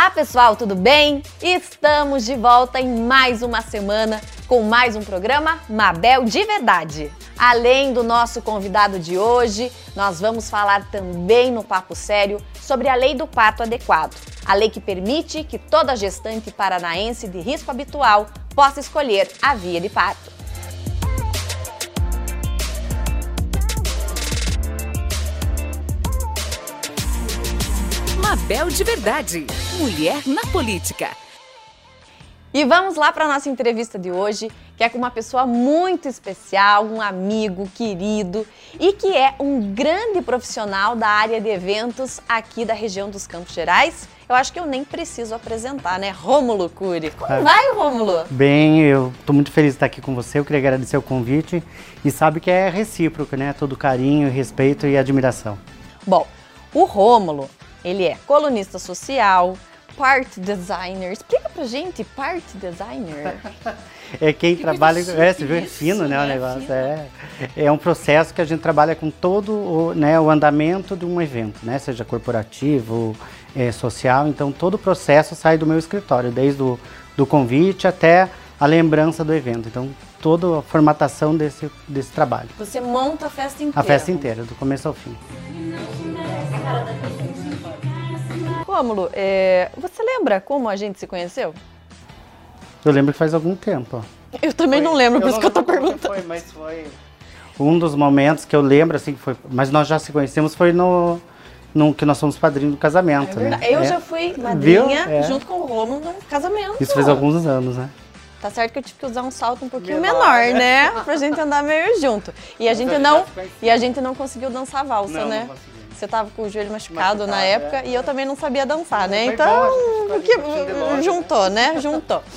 Olá pessoal, tudo bem? Estamos de volta em mais uma semana com mais um programa Mabel de Verdade. Além do nosso convidado de hoje, nós vamos falar também no Papo Sério sobre a Lei do Parto Adequado, a lei que permite que toda gestante paranaense de risco habitual possa escolher a via de parto. Mabel de Verdade, mulher na política. E vamos lá para a nossa entrevista de hoje, que é com uma pessoa muito especial, um amigo querido e que é um grande profissional da área de eventos aqui da região dos Campos Gerais. Eu acho que eu nem preciso apresentar, né? Rômulo Cury. Como Ah. vai, Rômulo? Bem, eu estou muito feliz de estar aqui com você. Eu queria agradecer o convite e sabe que é recíproco, né? Todo carinho, respeito e admiração. Bom, o Rômulo, ele é colunista social, part designer. Explica pra gente, part designer. É quem trabalha, chique é, você viu, é fino, né, o né? negócio. Fino. É, é um processo que a gente trabalha com todo o, né, o andamento de um evento, né? Seja corporativo, é, social. Então, todo o processo sai do meu escritório, desde o do convite até a lembrança do evento. Então, toda a formatação desse, desse trabalho. Você monta a festa inteira. A festa inteira, do começo ao fim. Rômulo, é, você lembra como a gente se conheceu? Eu lembro que faz algum tempo. ó. Eu também não lembro, por isso que eu tô perguntando. Foi, mas foi um dos momentos que eu lembro assim que foi, mas nós já se conhecemos foi no, no que nós somos padrinhos do casamento, né? Eu É. já fui madrinha É. junto com o Rômulo num casamento. Isso fez alguns anos, né? Tá certo que eu tive que usar um salto um pouquinho Menor. menor, né? Pra gente andar meio junto. E a gente não, e a gente não conseguiu dançar valsa, Não, né? não. Você tava com o joelho machucado, na Machucado, época é. e eu também não sabia dançar, né? Então, ali que- juntou, né? Juntou.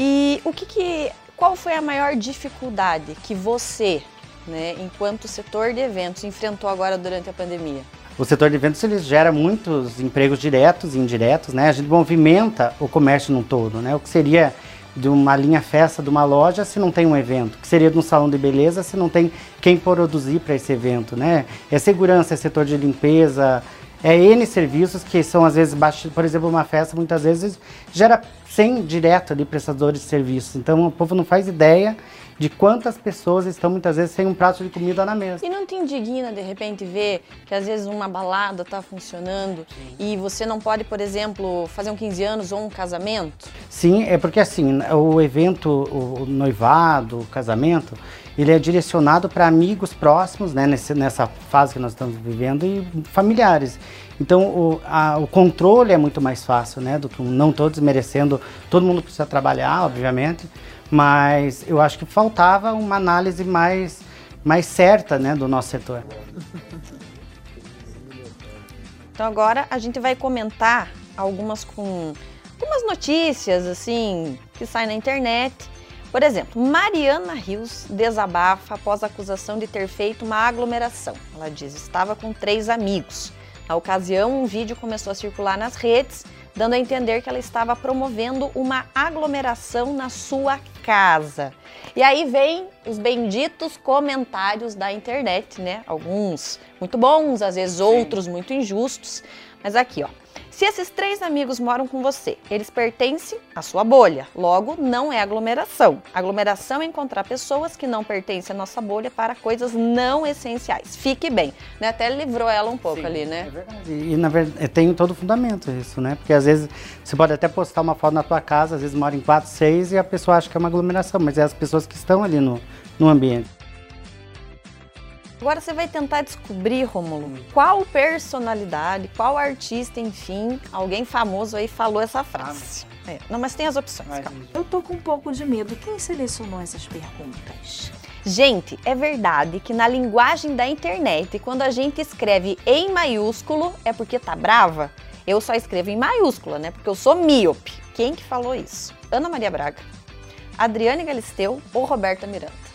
E o que que, qual foi a maior dificuldade que você, né, enquanto setor de eventos, enfrentou agora durante a pandemia? O setor de eventos ele gera muitos empregos diretos e indiretos, né? A gente movimenta o comércio num todo, né? O que seria de uma linha festa de uma loja se não tem um evento? Que seria de um salão de beleza se não tem quem produzir para esse evento, né? É segurança, é setor de limpeza, é N serviços que são às vezes baixos. Por exemplo, uma festa muitas vezes gera 100 direto ali prestadores de serviços. Então o povo não faz ideia de quantas pessoas estão muitas vezes sem um prato de comida na mesa. E não te indigna de repente ver que às vezes uma balada tá funcionando e você não pode, por exemplo, fazer um 15 anos ou um casamento? Sim, é porque assim, o evento, o noivado, o casamento, ele é direcionado para amigos próximos, né, nesse- nessa fase que nós estamos vivendo, e familiares. Então, o, a- o controle é muito mais fácil, né, do que não estou desmerecendo, todo mundo precisa trabalhar, obviamente, mas eu acho que faltava uma análise mais, mais certa, né, do nosso setor. Então agora a gente vai comentar algumas com algumas notícias assim que saem na internet. Por exemplo, Mariana Rios desabafa após a acusação de ter feito uma aglomeração. Ela diz estava com três amigos. Na ocasião, um vídeo começou a circular nas redes, dando a entender que ela estava promovendo uma aglomeração na sua casa. E aí vem os benditos comentários da internet, né? Alguns muito bons, às vezes outros muito injustos. Mas aqui, ó. Se esses três amigos moram com você, eles pertencem à sua bolha. Logo, não é aglomeração. Aglomeração é encontrar pessoas que não pertencem à nossa bolha para coisas não essenciais. Fique bem. Né? Até livrou ela um pouco ali, né? É verdade. E na verdade tem todo fundamento isso, né? Porque às vezes você pode até postar uma foto na tua casa, às vezes mora em quatro, seis e a pessoa acha que é uma aglomeração, mas é as pessoas que estão ali no, no ambiente. Agora você vai tentar descobrir, Romulo, qual personalidade, qual artista, enfim, alguém famoso aí falou essa frase. É, não, mas tem as opções, calma. Eu tô com um pouco de medo. Quem selecionou essas perguntas? Gente, é verdade que na linguagem da internet, quando a gente escreve em maiúsculo, é porque tá brava? Eu só escrevo em maiúscula, né? Porque eu sou míope. Quem que falou isso? Ana Maria Braga, Adriane Galisteu ou Roberta Miranda?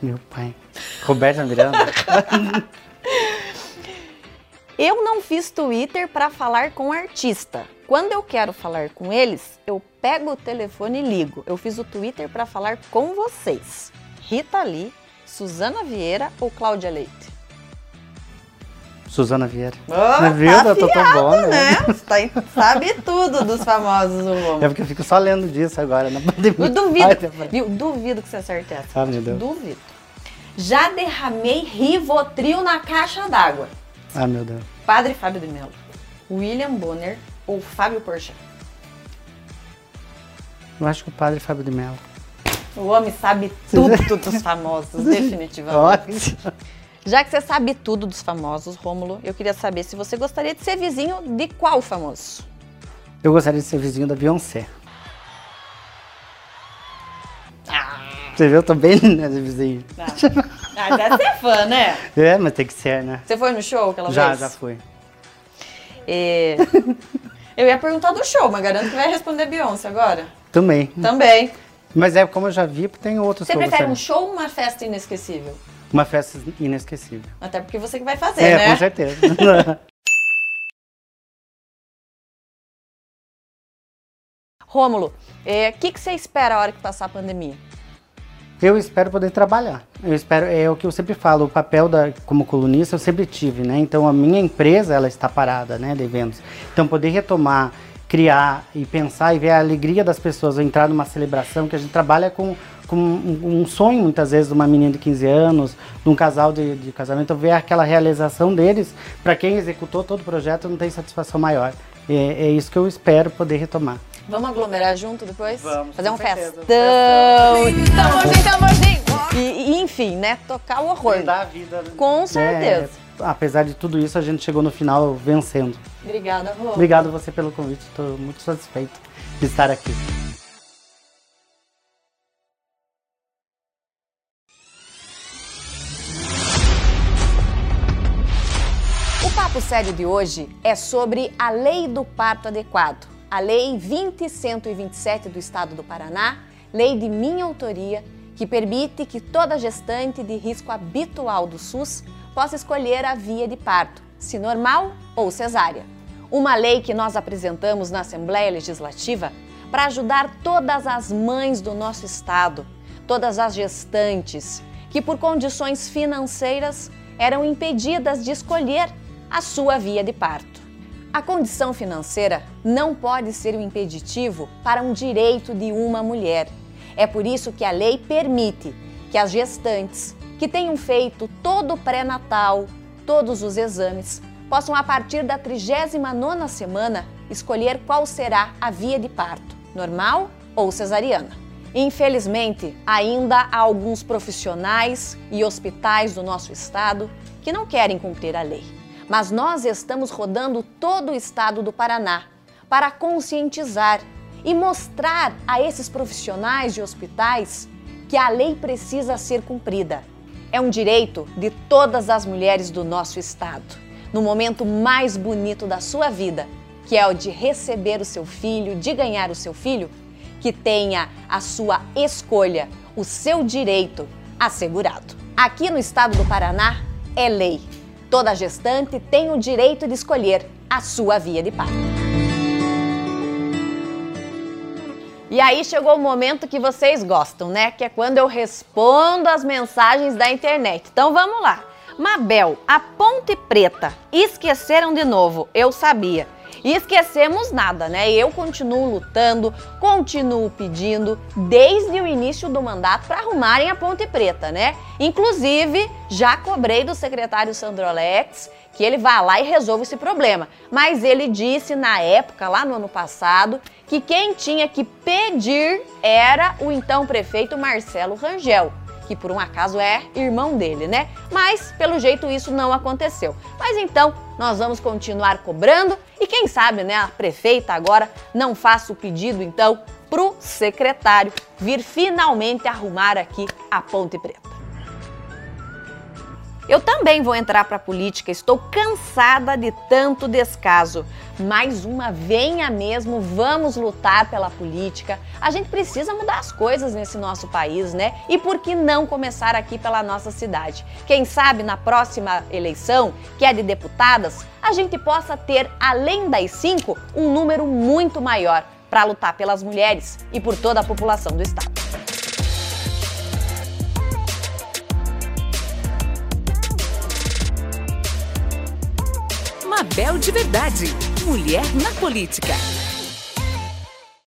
Meu pai. Roberta Miranda. Eu não fiz Twitter para falar com artista. Quando eu quero falar com eles, eu pego o telefone e ligo. Eu fiz o Twitter para falar com vocês. Rita Lee, Suzana Vieira ou Cláudia Leite? Suzana Vieira. Oh, Viu? tá Eu tão bom, né? né? Você tá- sabe tudo dos famosos, o É Romulo. porque eu fico só lendo disso agora na pandemia. Eu duvido, Ai, viu? Duvido que você acerte essa. Ah, meu Deus. Duvido. Já derramei Rivotril na caixa d'água. Ah, meu Deus. Padre Fábio de Mello, William Bonner ou Fábio Porchat? Eu acho que o padre Fábio de Mello. O homem sabe tudo dos famosos, definitivamente. Ótimo. Já que você sabe tudo dos famosos, Rômulo, eu queria saber se você gostaria de ser vizinho de qual famoso? Eu gostaria de ser vizinho da Beyoncé. Você viu? Eu tô bem né, vizinho. Ah, deve ser fã, né? É, mas tem que ser, né? Você foi no show aquela Já, vez? já fui. É, Eu ia perguntar do show, mas garanto que vai responder Beyoncé agora. Também. Também. Mas é como eu já vi, tem outros Você prefere um show ou uma festa inesquecível? Uma festa inesquecível. Até porque você que vai fazer, É, né? com certeza. Rômulo, o que, que você espera a hora que passar a pandemia? Eu espero poder trabalhar. Eu espero, é o que eu sempre falo, o papel da, como colunista eu sempre tive, né? Então a minha empresa, ela está parada, né, de eventos. Então poder retomar, criar e pensar e ver a alegria das pessoas, entrar numa celebração que a gente trabalha com, com um, um sonho muitas vezes de uma menina de 15 anos, de um casal de, de casamento, ver aquela realização deles, para quem executou todo o projeto não tem satisfação maior. É, é isso que eu espero poder retomar. Vamos aglomerar junto depois? Vamos, Fazer um certeza. festão. Tamborzinho, tamborzinho. E, e, enfim, né? Tocar o horror. Dar a vida. Com certeza. É, apesar de tudo isso, a gente chegou no final vencendo. Obrigada, Rô. Obrigado você pelo convite, estou muito satisfeito de estar aqui. O papo sério de hoje é sobre a Lei do Parto Adequado, a Lei 20127 do Estado do Paraná, lei de minha autoria, que permite que toda gestante de risco habitual do SUS possa escolher a via de parto, se normal ou cesárea. Uma lei que nós apresentamos na Assembleia Legislativa para ajudar todas as mães do nosso estado, todas as gestantes que por condições financeiras eram impedidas de escolher a sua via de parto. A condição financeira não pode ser um impeditivo para um direito de uma mulher. É por isso que a lei permite que as gestantes que tenham feito todo o pré-natal, todos os exames, possam a partir da 39ª semana escolher qual será a via de parto, normal ou cesariana. Infelizmente, ainda há alguns profissionais e hospitais do nosso estado que não querem cumprir a lei. Mas nós estamos rodando todo o estado do Paraná para conscientizar e mostrar a esses profissionais de hospitais que a lei precisa ser cumprida. É um direito de todas as mulheres do nosso estado, no momento mais bonito da sua vida, que é o de receber o seu filho, de ganhar o seu filho, que tenha a sua escolha, o seu direito assegurado. Aqui no estado do Paraná é lei. Toda gestante tem o direito de escolher a sua via de parto. E aí chegou o momento que vocês gostam, né? Que é quando eu respondo as mensagens da internet. Então vamos lá. Mabel, a Ponte Preta, esqueceram de novo, eu sabia. E esquecemos nada, né? Eu continuo lutando, continuo pedindo desde o início do mandato para arrumarem a Ponte Preta, né? Inclusive, já cobrei do secretário Sandro Alex que ele vá lá e resolva esse problema. Mas ele disse na época, lá no ano passado, que quem tinha que pedir era o então prefeito Marcelo Rangel que por um acaso é irmão dele, né? Mas pelo jeito isso não aconteceu. Mas então nós vamos continuar cobrando e quem sabe, né, a prefeita agora não faça o pedido então pro secretário vir finalmente arrumar aqui a Ponte Preta. Eu também vou entrar para a política, estou cansada de tanto descaso. Mais uma, venha mesmo, vamos lutar pela política. A gente precisa mudar as coisas nesse nosso país, né? E por que não começar aqui pela nossa cidade? Quem sabe na próxima eleição, que é de deputadas, a gente possa ter, além das cinco, um número muito maior para lutar pelas mulheres e por toda a população do estado. Mabel de Verdade. Mulher na Política.